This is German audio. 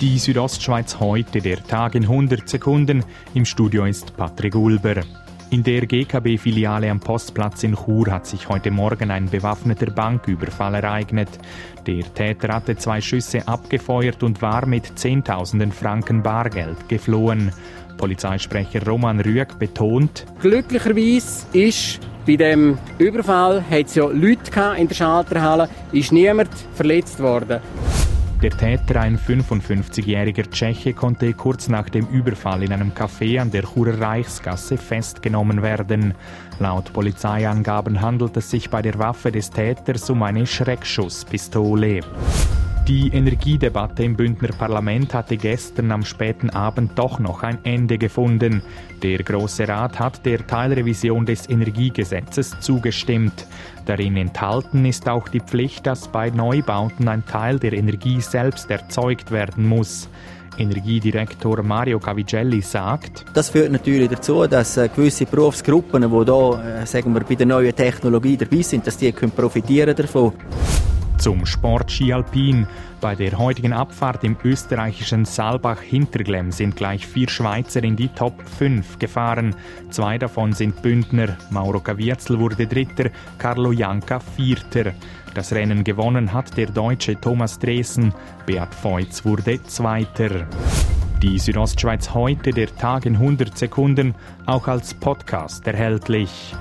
Die Südostschweiz heute, der Tag in 100 Sekunden. Im Studio ist Patrick Ulber. In der GKB-Filiale am Postplatz in Chur hat sich heute Morgen ein bewaffneter Banküberfall ereignet. Der Täter hatte zwei Schüsse abgefeuert und war mit Zehntausenden Franken Bargeld geflohen. Polizeisprecher Roman Rüegg betont, Glücklicherweise ist bei dem Überfall hat es ja Leute in der Schalterhalle, ist niemand verletzt worden. Der Täter, ein 55-jähriger Tscheche, konnte kurz nach dem Überfall in einem Café an der Churer Reichsgasse festgenommen werden. Laut Polizeiangaben handelt es sich bei der Waffe des Täters um eine Schreckschusspistole. Die Energiedebatte im Bündner Parlament hatte gestern am späten Abend doch noch ein Ende gefunden. Der Große Rat hat der Teilrevision des Energiegesetzes zugestimmt. Darin enthalten ist auch die Pflicht, dass bei Neubauten ein Teil der Energie selbst erzeugt werden muss. Energiedirektor Mario Cavigelli sagt, das führt natürlich dazu, dass äh, gewisse Berufsgruppen, die hier, äh, sagen wir, bei der neuen Technologie dabei sind, dass die können profitieren davon. Zum Sport Ski Alpin. Bei der heutigen Abfahrt im österreichischen Saalbach-Hinterglemm sind gleich vier Schweizer in die Top 5 gefahren. Zwei davon sind Bündner. Mauro Cavierzel wurde Dritter, Carlo Janka Vierter. Das Rennen gewonnen hat der Deutsche Thomas Dresen. Beat Feutz wurde Zweiter. Die Südostschweiz heute, der Tag in 100 Sekunden, auch als Podcast erhältlich.